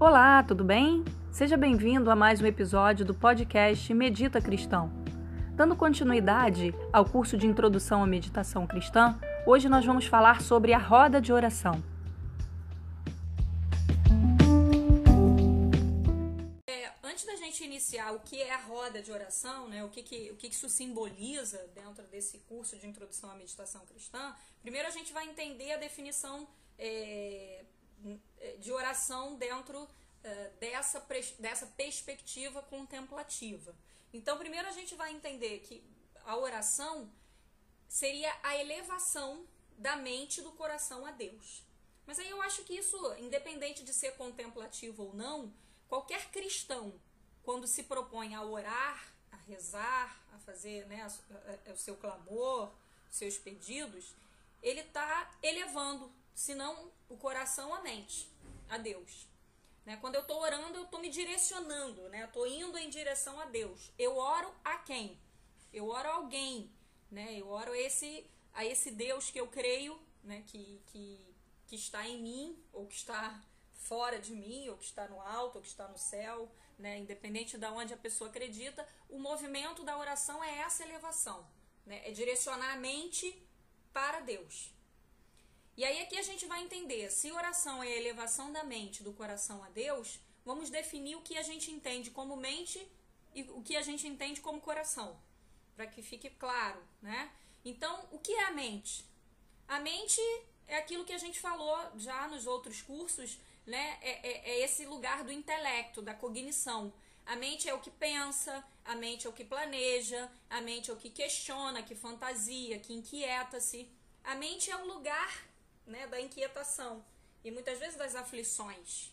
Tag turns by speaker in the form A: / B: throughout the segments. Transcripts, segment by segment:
A: Olá, tudo bem? Seja bem-vindo a mais um episódio do podcast Medita Cristão. Dando continuidade ao curso de Introdução à Meditação Cristã, hoje nós vamos falar sobre a roda de oração.
B: É, antes da gente iniciar o que é a roda de oração, né, o, que, que, o que isso simboliza dentro desse curso de Introdução à Meditação Cristã, primeiro a gente vai entender a definição é, de oração dentro uh, dessa, dessa perspectiva contemplativa. Então, primeiro a gente vai entender que a oração seria a elevação da mente do coração a Deus. Mas aí eu acho que isso, independente de ser contemplativo ou não, qualquer cristão, quando se propõe a orar, a rezar, a fazer né, o seu clamor, seus pedidos, ele está elevando senão o coração, a mente, a Deus. Né? Quando eu estou orando, eu estou me direcionando, né? Estou indo em direção a Deus. Eu oro a quem? Eu oro a alguém, né? Eu oro a esse, a esse Deus que eu creio, né? Que, que, que está em mim, ou que está fora de mim, ou que está no alto, ou que está no céu, né? Independente de onde a pessoa acredita, o movimento da oração é essa elevação, né? É direcionar a mente para Deus. E aí aqui a gente vai entender, se oração é a elevação da mente do coração a Deus, vamos definir o que a gente entende como mente e o que a gente entende como coração, para que fique claro, né? Então, o que é a mente? A mente é aquilo que a gente falou já nos outros cursos, né? É, é, é esse lugar do intelecto, da cognição. A mente é o que pensa, a mente é o que planeja, a mente é o que questiona, que fantasia, que inquieta-se. A mente é o lugar né, da inquietação e muitas vezes das aflições,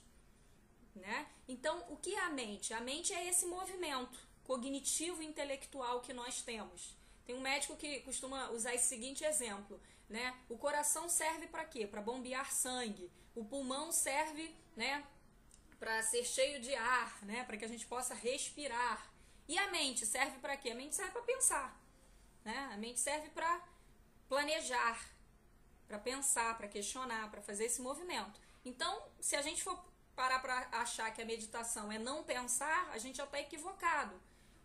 B: né? Então, o que é a mente? A mente é esse movimento cognitivo e intelectual que nós temos. Tem um médico que costuma usar esse seguinte exemplo, né? O coração serve para quê? Para bombear sangue. O pulmão serve, né, para ser cheio de ar, né, para que a gente possa respirar. E a mente serve para quê? A mente serve para pensar, né? A mente serve para planejar, para pensar, para questionar, para fazer esse movimento. Então, se a gente for parar para achar que a meditação é não pensar, a gente já está equivocado.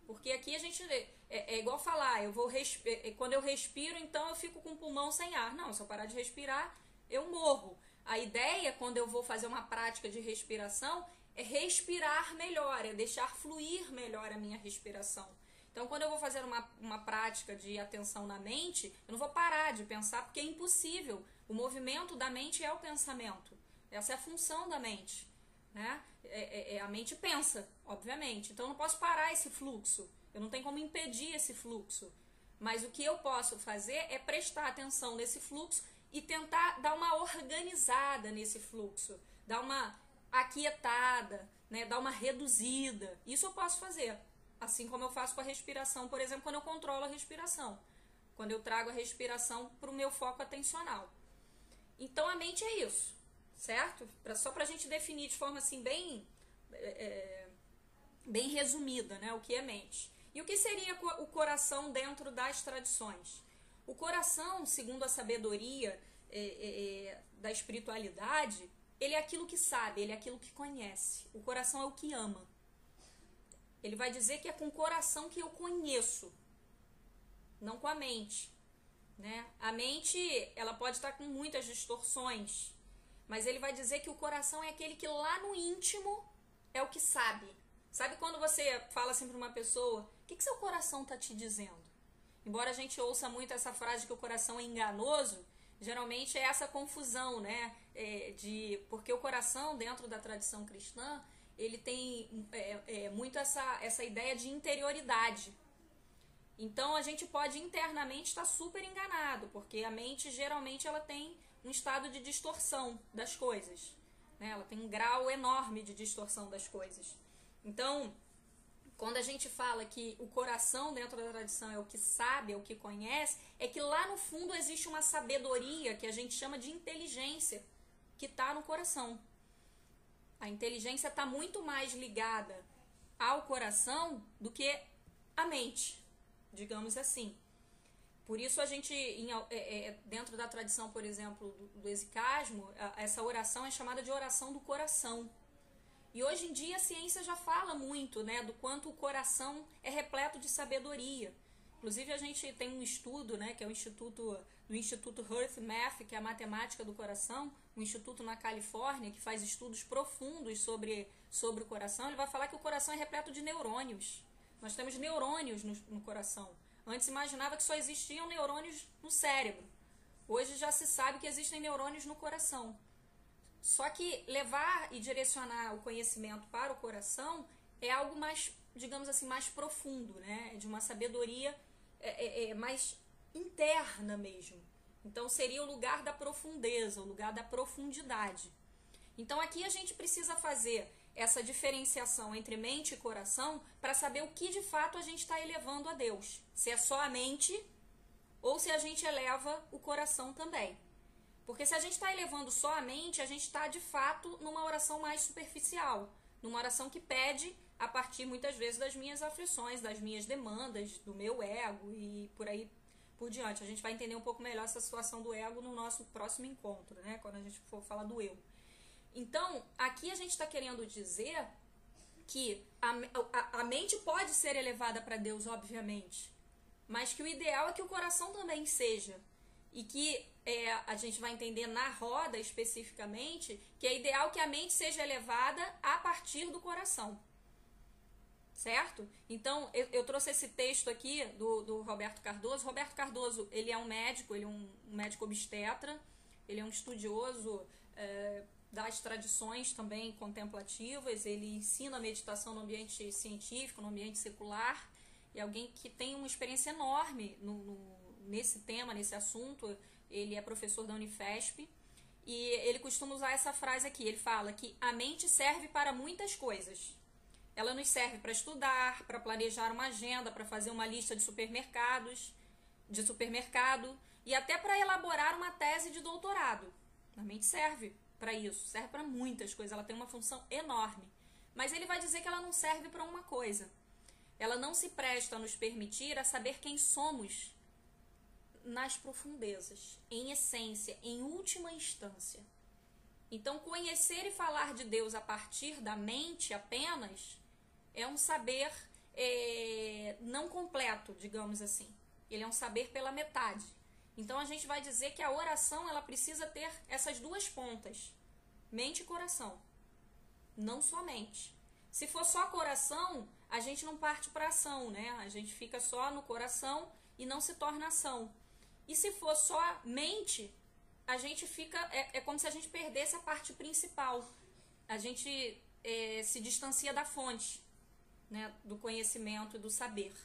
B: Porque aqui a gente é, é igual falar, eu vou é, é, quando eu respiro, então eu fico com o pulmão sem ar. Não, se eu parar de respirar, eu morro. A ideia, quando eu vou fazer uma prática de respiração, é respirar melhor, é deixar fluir melhor a minha respiração. Então, quando eu vou fazer uma, uma prática de atenção na mente, eu não vou parar de pensar, porque é impossível. O movimento da mente é o pensamento. Essa é a função da mente. Né? É, é, é, a mente pensa, obviamente. Então, eu não posso parar esse fluxo. Eu não tenho como impedir esse fluxo. Mas o que eu posso fazer é prestar atenção nesse fluxo e tentar dar uma organizada nesse fluxo, dar uma aquietada, né, dar uma reduzida. Isso eu posso fazer. Assim como eu faço com a respiração, por exemplo, quando eu controlo a respiração. Quando eu trago a respiração para o meu foco atencional. Então a mente é isso, certo? Pra, só para a gente definir de forma assim bem, é, é, bem resumida, né? O que é mente. E o que seria o coração dentro das tradições? O coração, segundo a sabedoria é, é, é, da espiritualidade, ele é aquilo que sabe, ele é aquilo que conhece. O coração é o que ama. Ele vai dizer que é com o coração que eu conheço, não com a mente. Né? A mente ela pode estar com muitas distorções, mas ele vai dizer que o coração é aquele que lá no íntimo é o que sabe. Sabe quando você fala assim para uma pessoa, o que, que seu coração está te dizendo? Embora a gente ouça muito essa frase que o coração é enganoso, geralmente é essa confusão, né? É, de porque o coração dentro da tradição cristã ele tem é, é, muito essa, essa ideia de interioridade. Então a gente pode internamente estar super enganado, porque a mente geralmente ela tem um estado de distorção das coisas. Né? Ela tem um grau enorme de distorção das coisas. Então, quando a gente fala que o coração dentro da tradição é o que sabe, é o que conhece, é que lá no fundo existe uma sabedoria que a gente chama de inteligência que está no coração. A inteligência está muito mais ligada ao coração do que à mente, digamos assim. Por isso a gente, em, é, é, dentro da tradição, por exemplo, do, do exicasmo, essa oração é chamada de oração do coração. E hoje em dia a ciência já fala muito, né, do quanto o coração é repleto de sabedoria. Inclusive a gente tem um estudo, né, que é o instituto do Instituto Earth Math, que é a matemática do coração, um instituto na Califórnia que faz estudos profundos sobre, sobre o coração. Ele vai falar que o coração é repleto de neurônios. Nós temos neurônios no, no coração. Antes imaginava que só existiam neurônios no cérebro. Hoje já se sabe que existem neurônios no coração. Só que levar e direcionar o conhecimento para o coração é algo mais, digamos assim, mais profundo, né? De uma sabedoria é, é, é mais interna mesmo. Então seria o lugar da profundeza, o lugar da profundidade. Então aqui a gente precisa fazer essa diferenciação entre mente e coração para saber o que de fato a gente está elevando a Deus. Se é só a mente ou se a gente eleva o coração também. Porque se a gente está elevando só a mente, a gente está de fato numa oração mais superficial, numa oração que pede a partir muitas vezes das minhas aflições, das minhas demandas, do meu ego e por aí por diante. A gente vai entender um pouco melhor essa situação do ego no nosso próximo encontro, né? Quando a gente for falar do eu. Então, aqui a gente está querendo dizer que a, a, a mente pode ser elevada para Deus, obviamente, mas que o ideal é que o coração também seja. E que é, a gente vai entender na roda especificamente que é ideal que a mente seja elevada a partir do coração. Certo? Então, eu, eu trouxe esse texto aqui do, do Roberto Cardoso. Roberto Cardoso, ele é um médico, ele é um, um médico obstetra, ele é um estudioso é, das tradições também contemplativas, ele ensina meditação no ambiente científico, no ambiente secular, e alguém que tem uma experiência enorme no, no, nesse tema, nesse assunto. Ele é professor da Unifesp e ele costuma usar essa frase aqui. Ele fala que a mente serve para muitas coisas. Ela nos serve para estudar, para planejar uma agenda, para fazer uma lista de supermercados, de supermercado e até para elaborar uma tese de doutorado. A mente serve para isso, serve para muitas coisas, ela tem uma função enorme. Mas ele vai dizer que ela não serve para uma coisa. Ela não se presta a nos permitir a saber quem somos nas profundezas, em essência, em última instância. Então, conhecer e falar de Deus a partir da mente apenas é um saber é, não completo, digamos assim. Ele é um saber pela metade. Então, a gente vai dizer que a oração ela precisa ter essas duas pontas, mente e coração, não só mente. Se for só coração, a gente não parte para ação, né? A gente fica só no coração e não se torna ação. E se for só mente, a gente fica. É, é como se a gente perdesse a parte principal. A gente é, se distancia da fonte, né, do conhecimento e do saber.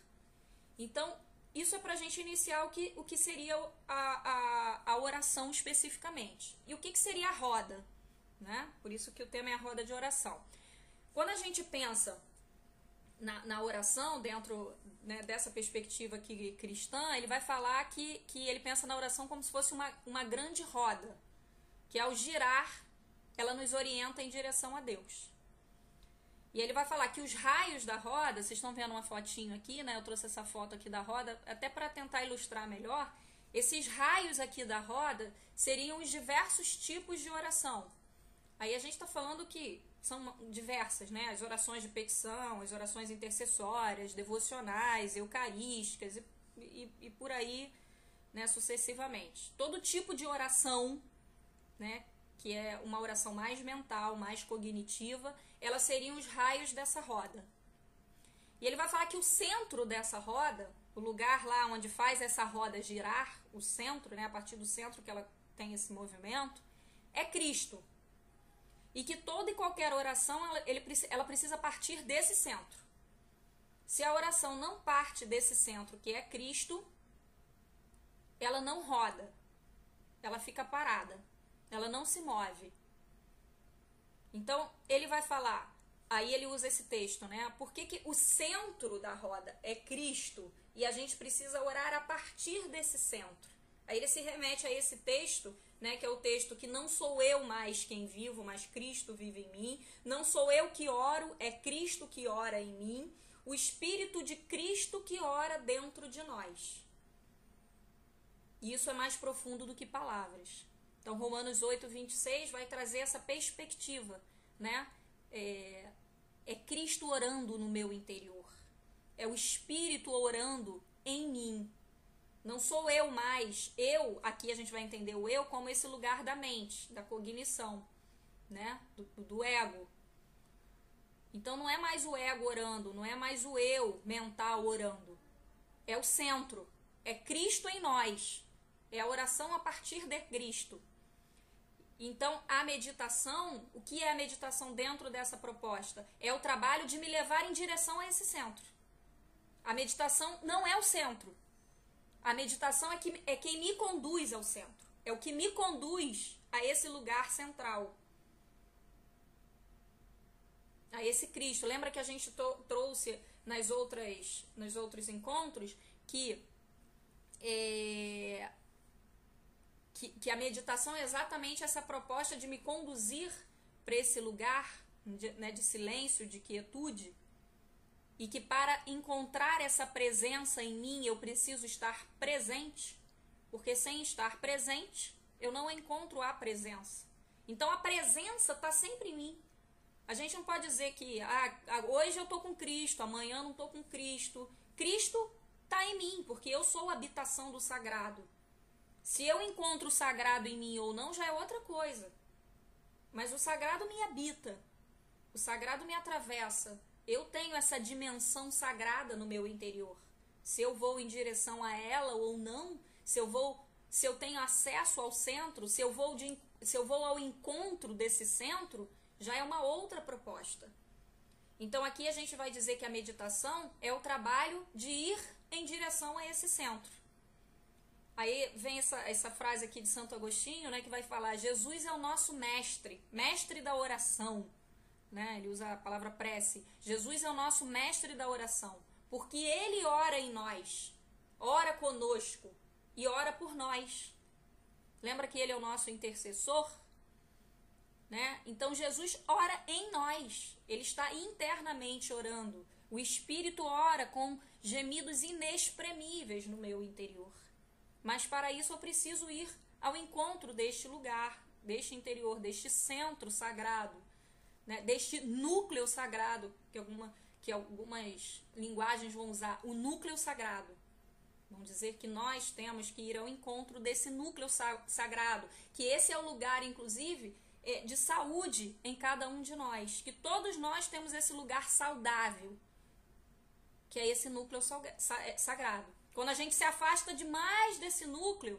B: Então, isso é para a gente iniciar o que, o que seria a, a, a oração especificamente. E o que, que seria a roda? Né? Por isso que o tema é a roda de oração. Quando a gente pensa na, na oração, dentro né, dessa perspectiva aqui cristã, ele vai falar que, que ele pensa na oração como se fosse uma, uma grande roda, que ao girar, ela nos orienta em direção a Deus. E ele vai falar que os raios da roda, vocês estão vendo uma fotinho aqui, né? Eu trouxe essa foto aqui da roda, até para tentar ilustrar melhor. Esses raios aqui da roda seriam os diversos tipos de oração. Aí a gente está falando que são diversas, né? As orações de petição, as orações intercessórias, devocionais, eucarísticas e, e, e por aí, né, sucessivamente. Todo tipo de oração, né, que é uma oração mais mental, mais cognitiva, elas seriam os raios dessa roda. E ele vai falar que o centro dessa roda, o lugar lá onde faz essa roda girar, o centro, né, a partir do centro que ela tem esse movimento, é Cristo. E que toda e qualquer oração ela, ele, ela precisa partir desse centro. Se a oração não parte desse centro, que é Cristo, ela não roda, ela fica parada, ela não se move. Então, ele vai falar, aí ele usa esse texto, né? Por que, que o centro da roda é Cristo e a gente precisa orar a partir desse centro? Aí ele se remete a esse texto né, que é o texto que não sou eu mais quem vivo, mas Cristo vive em mim. Não sou eu que oro, é Cristo que ora em mim. O Espírito de Cristo que ora dentro de nós. E isso é mais profundo do que palavras. Então, Romanos 8, 26 vai trazer essa perspectiva, né? é, é Cristo orando no meu interior. É o Espírito orando em mim. Não sou eu mais. Eu, aqui a gente vai entender o eu como esse lugar da mente, da cognição, né? Do, do ego. Então não é mais o ego orando, não é mais o eu mental orando. É o centro. É Cristo em nós. É a oração a partir de Cristo. Então, a meditação, o que é a meditação dentro dessa proposta? É o trabalho de me levar em direção a esse centro. A meditação não é o centro. A meditação é, que, é quem me conduz ao centro. É o que me conduz a esse lugar central. A esse Cristo. Lembra que a gente trouxe nas outras, nos outros encontros que é, que, que a meditação é exatamente essa proposta de me conduzir para esse lugar de, né, de silêncio, de quietude, e que para encontrar essa presença em mim eu preciso estar presente, porque sem estar presente eu não encontro a presença. Então a presença está sempre em mim. A gente não pode dizer que ah, hoje eu estou com Cristo, amanhã não estou com Cristo. Cristo está em mim, porque eu sou a habitação do sagrado. Se eu encontro o sagrado em mim ou não, já é outra coisa. Mas o sagrado me habita. O sagrado me atravessa. Eu tenho essa dimensão sagrada no meu interior. Se eu vou em direção a ela ou não, se eu vou, se eu tenho acesso ao centro, se eu vou de, se eu vou ao encontro desse centro, já é uma outra proposta. Então aqui a gente vai dizer que a meditação é o trabalho de ir em direção a esse centro. Aí vem essa, essa frase aqui de Santo Agostinho, né, que vai falar: Jesus é o nosso mestre, mestre da oração. Né? Ele usa a palavra prece. Jesus é o nosso mestre da oração, porque ele ora em nós, ora conosco e ora por nós. Lembra que ele é o nosso intercessor? Né? Então Jesus ora em nós, ele está internamente orando. O Espírito ora com gemidos inexprimíveis no meu interior. Mas para isso eu preciso ir ao encontro deste lugar, deste interior, deste centro sagrado, né? deste núcleo sagrado, que, alguma, que algumas linguagens vão usar, o núcleo sagrado. Vão dizer que nós temos que ir ao encontro desse núcleo sagrado, que esse é o lugar, inclusive, é, de saúde em cada um de nós, que todos nós temos esse lugar saudável, que é esse núcleo é, sagrado. Quando a gente se afasta demais desse núcleo,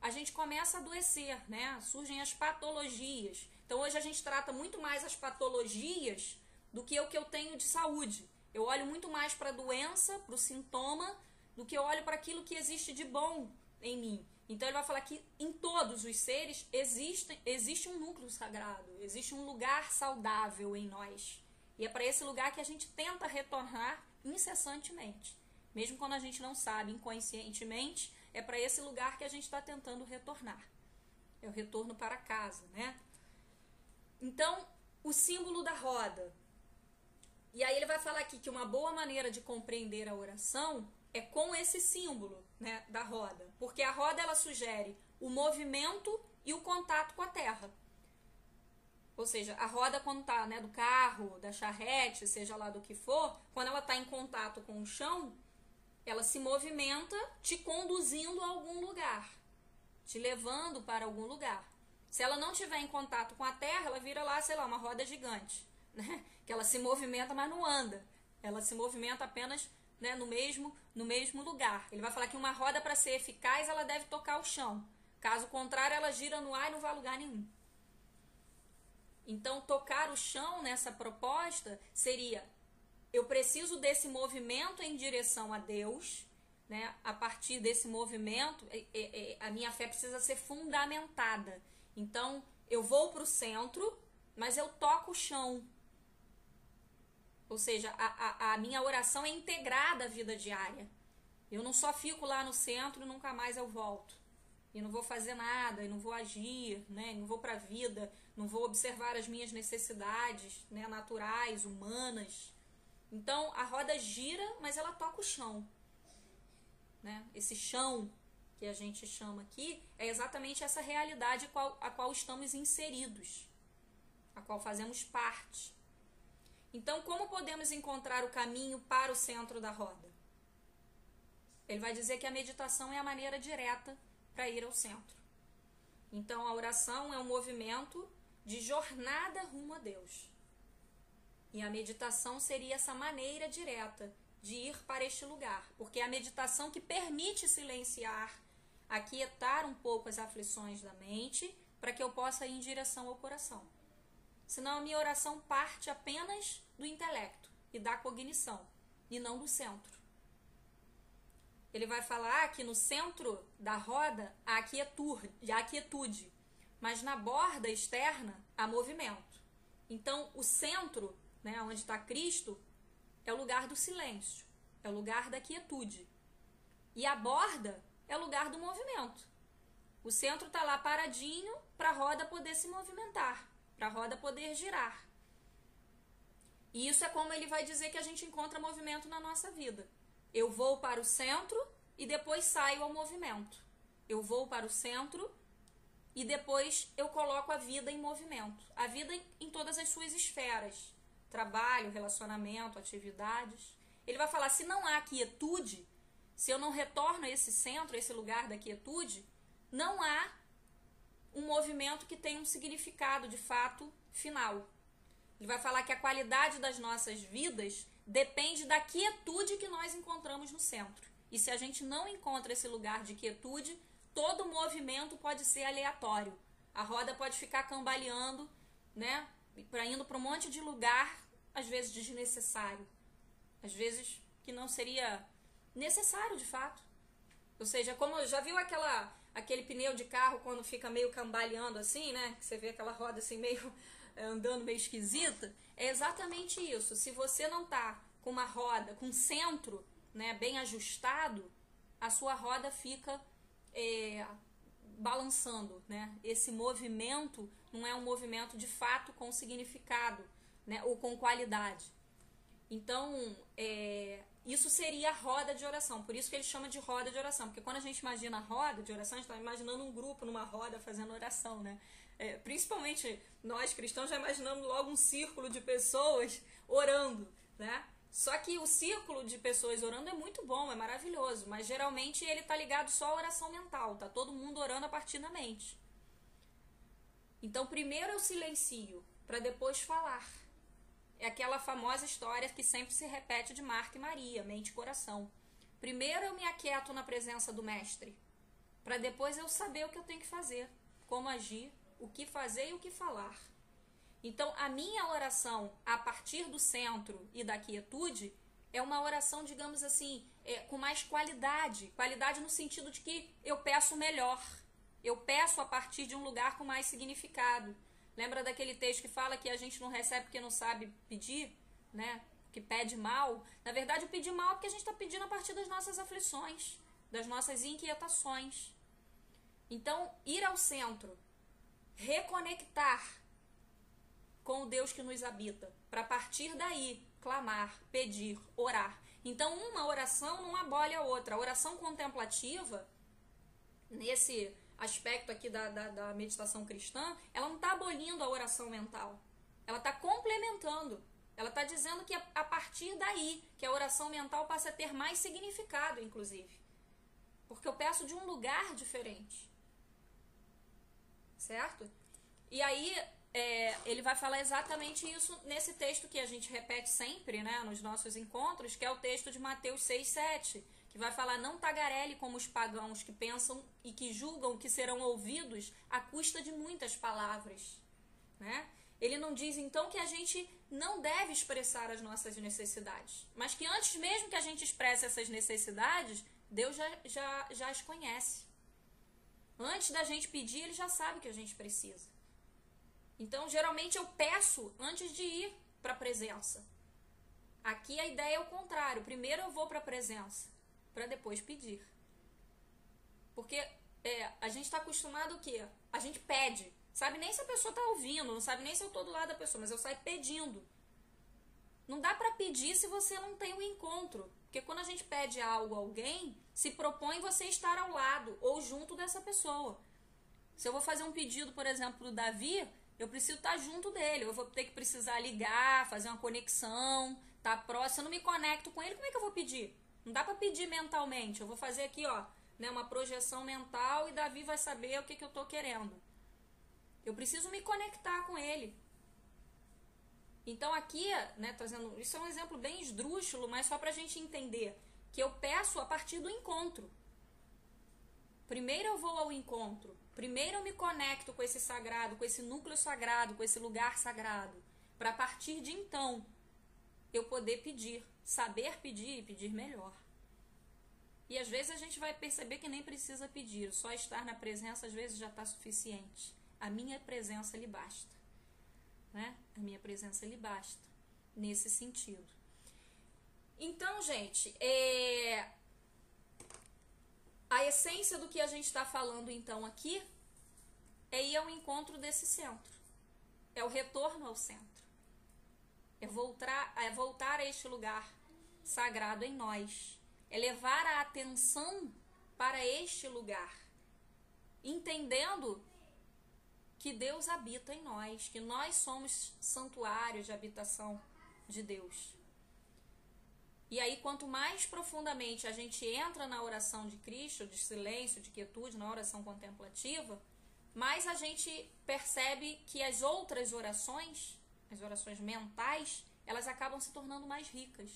B: a gente começa a adoecer, né? Surgem as patologias. Então hoje a gente trata muito mais as patologias do que o que eu tenho de saúde. Eu olho muito mais para a doença, para o sintoma, do que eu olho para aquilo que existe de bom em mim. Então ele vai falar que em todos os seres existe, existe um núcleo sagrado, existe um lugar saudável em nós. E é para esse lugar que a gente tenta retornar incessantemente. Mesmo quando a gente não sabe inconscientemente, é para esse lugar que a gente está tentando retornar. É o retorno para casa, né? Então, o símbolo da roda. E aí ele vai falar aqui que uma boa maneira de compreender a oração é com esse símbolo, né, da roda, porque a roda ela sugere o movimento e o contato com a terra. Ou seja, a roda quando está né, do carro, da charrete, seja lá do que for, quando ela está em contato com o chão, ela se movimenta te conduzindo a algum lugar, te levando para algum lugar. Se ela não tiver em contato com a terra, ela vira lá, sei lá, uma roda gigante, né? Que ela se movimenta, mas não anda. Ela se movimenta apenas né, no mesmo no mesmo lugar. Ele vai falar que uma roda para ser eficaz, ela deve tocar o chão. Caso contrário, ela gira no ar e não vai a lugar nenhum. Então, tocar o chão nessa proposta seria eu preciso desse movimento em direção a Deus, né? A partir desse movimento, é, é, é, a minha fé precisa ser fundamentada. Então, eu vou para o centro, mas eu toco o chão. Ou seja, a, a, a minha oração é integrada à vida diária. Eu não só fico lá no centro e nunca mais eu volto. E não vou fazer nada, e não vou agir, né? não vou para a vida, não vou observar as minhas necessidades né? naturais, humanas. Então a roda gira, mas ela toca o chão. Né? Esse chão que a gente chama aqui é exatamente essa realidade a qual, a qual estamos inseridos, a qual fazemos parte. Então, como podemos encontrar o caminho para o centro da roda? Ele vai dizer que a meditação é a maneira direta para ir ao centro. Então, a oração é um movimento de jornada rumo a Deus. E a meditação seria essa maneira direta de ir para este lugar, porque é a meditação que permite silenciar, aquietar um pouco as aflições da mente, para que eu possa ir em direção ao coração. Senão a minha oração parte apenas do intelecto e da cognição, e não do centro. Ele vai falar que no centro da roda há quietude, há quietude, mas na borda externa há movimento. Então, o centro, né, onde está Cristo, é o lugar do silêncio, é o lugar da quietude. E a borda é o lugar do movimento. O centro está lá paradinho para a roda poder se movimentar, para a roda poder girar. E isso é como ele vai dizer que a gente encontra movimento na nossa vida. Eu vou para o centro e depois saio ao movimento. Eu vou para o centro e depois eu coloco a vida em movimento. A vida em todas as suas esferas: trabalho, relacionamento, atividades. Ele vai falar: se não há quietude, se eu não retorno a esse centro, a esse lugar da quietude, não há um movimento que tenha um significado de fato final. Ele vai falar que a qualidade das nossas vidas depende da quietude que nós encontramos no centro. E se a gente não encontra esse lugar de quietude, todo movimento pode ser aleatório. A roda pode ficar cambaleando, né? Para indo para um monte de lugar, às vezes desnecessário. Às vezes que não seria necessário de fato. Ou seja, como já viu aquela aquele pneu de carro quando fica meio cambaleando assim, né? Que você vê aquela roda assim meio andando meio esquisita, é exatamente isso. Se você não tá com uma roda, com centro, né, bem ajustado, a sua roda fica é, balançando, né? Esse movimento não é um movimento de fato com significado, né? Ou com qualidade. Então, é, isso seria a roda de oração. Por isso que ele chama de roda de oração. Porque quando a gente imagina a roda de oração, a gente está imaginando um grupo numa roda fazendo oração, né? É, principalmente nós cristãos já imaginamos logo um círculo de pessoas orando, né? Só que o círculo de pessoas orando é muito bom, é maravilhoso, mas geralmente ele está ligado só à oração mental, tá todo mundo orando a partir da mente. Então, primeiro eu silencio para depois falar. É aquela famosa história que sempre se repete de Marta e Maria, mente e coração. Primeiro eu me aquieto na presença do mestre, para depois eu saber o que eu tenho que fazer, como agir, o que fazer e o que falar. Então, a minha oração a partir do centro e da quietude é uma oração, digamos assim, é, com mais qualidade. Qualidade no sentido de que eu peço melhor. Eu peço a partir de um lugar com mais significado. Lembra daquele texto que fala que a gente não recebe porque não sabe pedir, né? Que pede mal. Na verdade, o pedir mal é porque a gente está pedindo a partir das nossas aflições, das nossas inquietações. Então, ir ao centro, reconectar com o Deus que nos habita, para partir daí clamar, pedir, orar. Então, uma oração não abole a outra. A oração contemplativa, nesse aspecto aqui da, da, da meditação cristã, ela não está abolindo a oração mental. Ela está complementando. Ela está dizendo que a, partir daí que a oração mental passa a ter mais significado, inclusive. Porque eu peço de um lugar diferente. Certo? E aí, é, ele vai falar exatamente isso nesse texto que a gente repete sempre, né, nos nossos encontros, que é o texto de Mateus 6, 7, que vai falar: Não tagarele como os pagãos que pensam e que julgam que serão ouvidos à custa de muitas palavras. Né? Ele não diz então que a gente não deve expressar as nossas necessidades, mas que antes mesmo que a gente expresse essas necessidades, Deus já, já, já as conhece. Antes da gente pedir, ele já sabe que a gente precisa. Então, geralmente eu peço antes de ir para a presença. Aqui a ideia é o contrário. Primeiro eu vou para a presença, para depois pedir. Porque é, a gente está acostumado o quê? A gente pede. Sabe nem se a pessoa está ouvindo, não sabe nem se eu estou do lado da pessoa, mas eu saio pedindo. Não dá para pedir se você não tem o um encontro. Porque quando a gente pede algo a alguém, se propõe você estar ao lado ou junto dessa pessoa. Se eu vou fazer um pedido, por exemplo, do Davi, Eu preciso estar junto dele. Eu vou ter que precisar ligar, fazer uma conexão, estar tá próximo. Se eu não me conecto com ele, como é que eu vou pedir? Não dá para pedir mentalmente. Eu vou fazer aqui, ó, né, uma projeção mental e Davi vai saber o que, que eu tô querendo. Eu preciso me conectar com ele. Então aqui, né, trazendo, isso é um exemplo bem esdrúxulo, mas só para a gente entender que eu peço a partir do encontro. Primeiro eu vou ao encontro, primeiro eu me conecto com esse sagrado, com esse núcleo sagrado, com esse lugar sagrado, para partir de então eu poder pedir, saber pedir e pedir melhor. E às vezes a gente vai perceber que nem precisa pedir, só estar na presença às vezes já está suficiente. A minha presença lhe basta né? A minha presença lhe basta nesse sentido. Então, gente, é... a essência do que a gente está falando então aqui é ir ao encontro desse centro, é o retorno ao centro, é voltar, é voltar a este lugar sagrado em nós, é levar a atenção para este lugar, entendendo que Deus habita em nós, que nós somos santuários de habitação de Deus. E aí, quanto mais profundamente a gente entra na oração de Cristo, de silêncio, de quietude, na oração contemplativa, mais a gente percebe que as outras orações, as orações mentais, elas acabam se tornando mais ricas,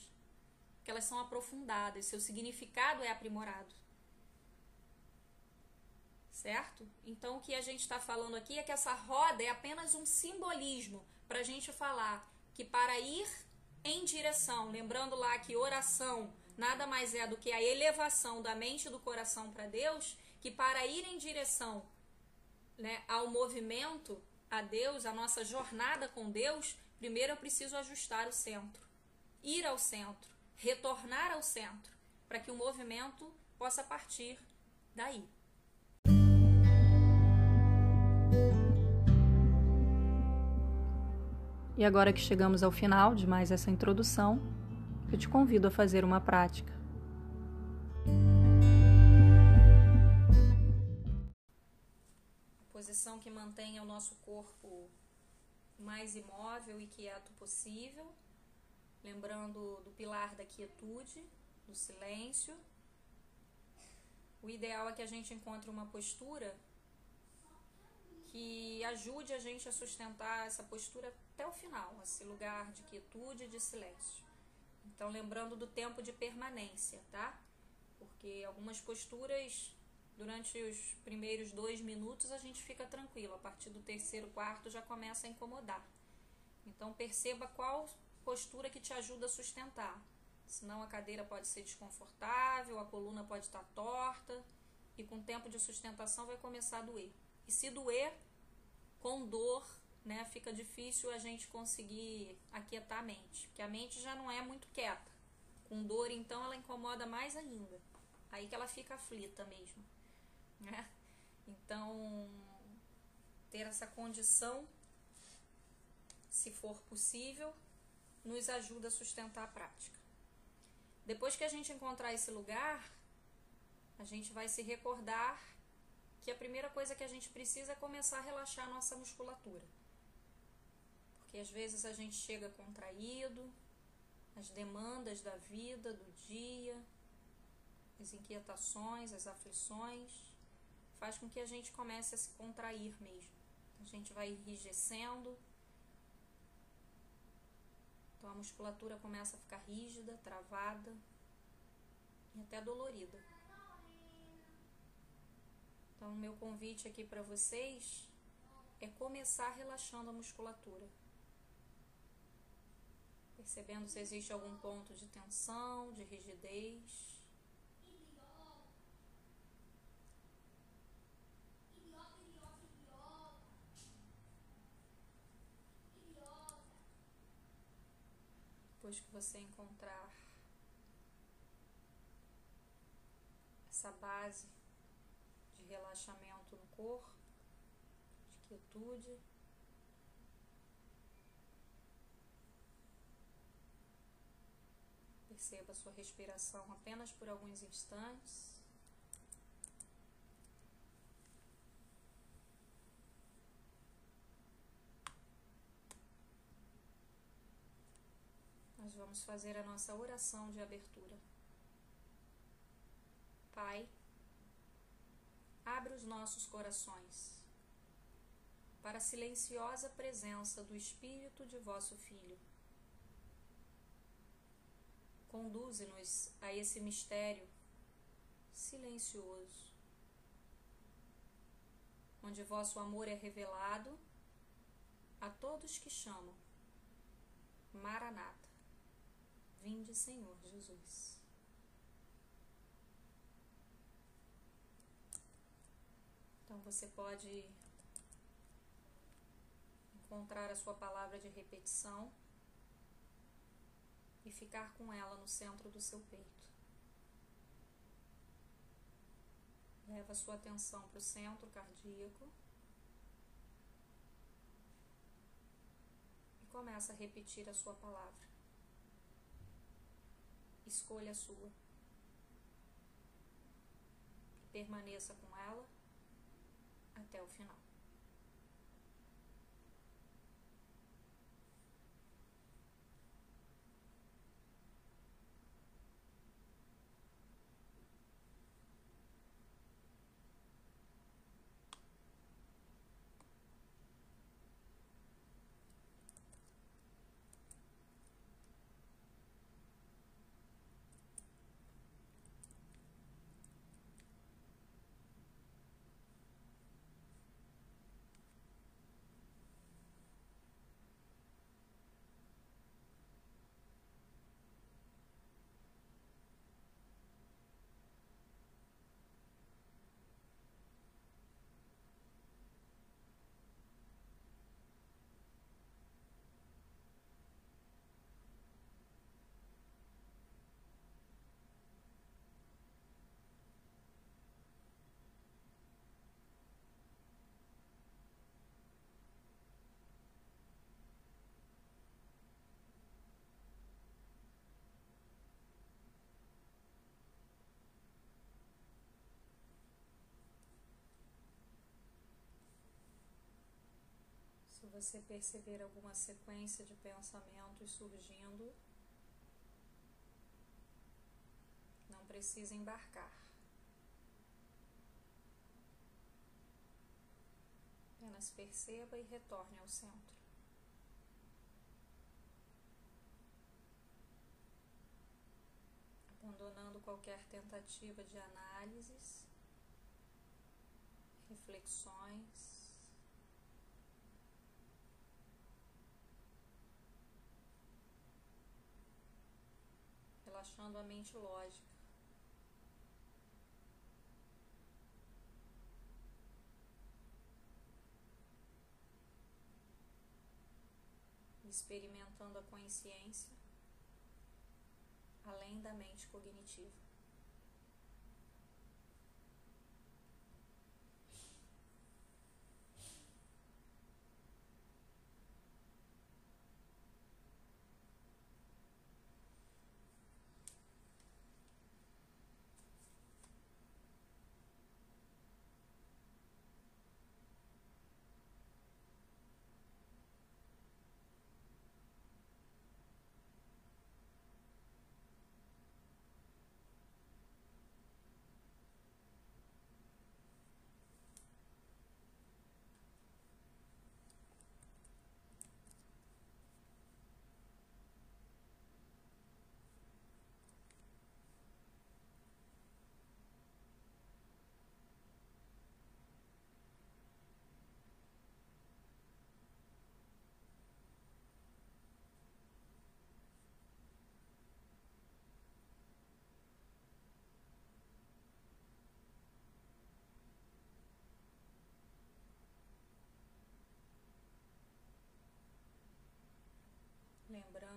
B: que elas são aprofundadas, seu significado é aprimorado certo? Então o que a gente está falando aqui é que essa roda é apenas um simbolismo para a gente falar que para ir em direção, lembrando lá que oração nada mais é do que a elevação da mente e do coração para Deus, que para ir em direção né, ao movimento a Deus, a nossa jornada com Deus, primeiro eu preciso ajustar o centro, ir ao centro, retornar ao centro, para que o movimento possa partir daí.
A: E agora que chegamos ao final de mais essa introdução, eu te convido a fazer uma prática.
B: Posição que mantenha o nosso corpo mais imóvel e quieto possível, lembrando do pilar da quietude, do silêncio. O ideal é que a gente encontre uma postura que ajude a gente a sustentar essa postura até o final, esse lugar de quietude e de silêncio. Então, lembrando do tempo de permanência, tá? Porque algumas posturas, durante os primeiros dois minutos, a gente fica tranquilo, a partir do terceiro, quarto já começa a incomodar. Então, perceba qual postura que te ajuda a sustentar. Senão, a cadeira pode ser desconfortável, a coluna pode estar torta, e com o tempo de sustentação vai começar a doer. E se doer, com dor, né, fica difícil a gente conseguir aquietar a mente, porque a mente já não é muito quieta. Com dor, então, ela incomoda mais ainda. Aí que ela fica aflita mesmo, né? Então, ter essa condição, se for possível, nos ajuda a sustentar a prática. Depois que a gente encontrar esse lugar, a gente vai se recordar que a primeira coisa que a gente precisa é começar a relaxar a nossa musculatura. Porque às vezes a gente chega contraído, as demandas da vida, do dia, as inquietações, as aflições, faz com que a gente comece a se contrair mesmo. A gente vai enrijecendo. Então a musculatura começa a ficar rígida, travada e até dolorida. Então, meu convite aqui para vocês é começar relaxando a musculatura. Percebendo se existe algum ponto de tensão, de rigidez. Que você encontrar essa base relaxamento no corpo, de quietude. Perceba a sua respiração apenas por alguns instantes. Nós vamos fazer a nossa oração de abertura. Pai, abre os nossos corações para a silenciosa presença do Espírito de vosso Filho. Conduze-nos a esse mistério silencioso, onde vosso amor é revelado a todos que chamam. Maranata, vinde Senhor Jesus. Então você pode encontrar a sua palavra de repetição e ficar com ela no centro do seu peito. Leva a sua atenção para o centro cardíaco. E começa a repetir a sua palavra. Escolha sua. Permaneça com ela até o final. Você perceber alguma sequência de pensamentos surgindo, não precisa embarcar. Apenas perceba e retorne ao centro. Abandonando qualquer tentativa de análises, reflexões. Relaxando a mente lógica. Experimentando a consciência além da mente cognitiva.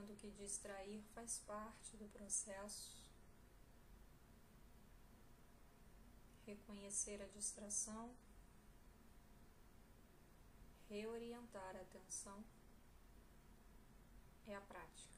B: Lembrando que distrair faz parte do processo. Reconhecer a distração, reorientar a atenção é a prática.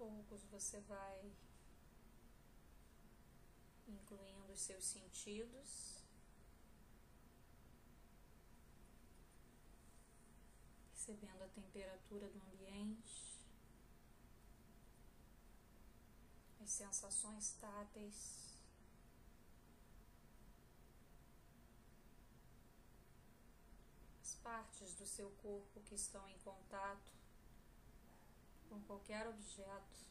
B: Poucos você vai incluindo os seus sentidos. Percebendo a temperatura do ambiente, as sensações táteis. As partes do seu corpo que estão em contato com qualquer objeto,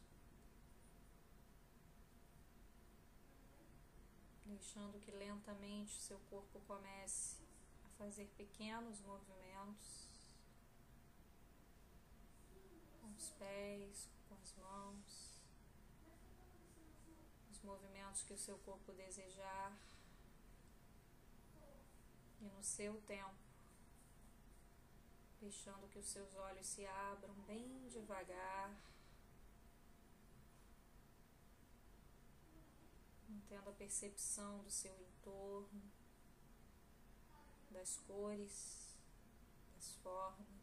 B: deixando que lentamente o seu corpo comece a fazer pequenos movimentos. Com os pés, com as mãos, os movimentos que o seu corpo desejar. E no seu tempo deixando que os seus olhos se abram bem devagar, mantendo a percepção do seu entorno, das cores, das formas.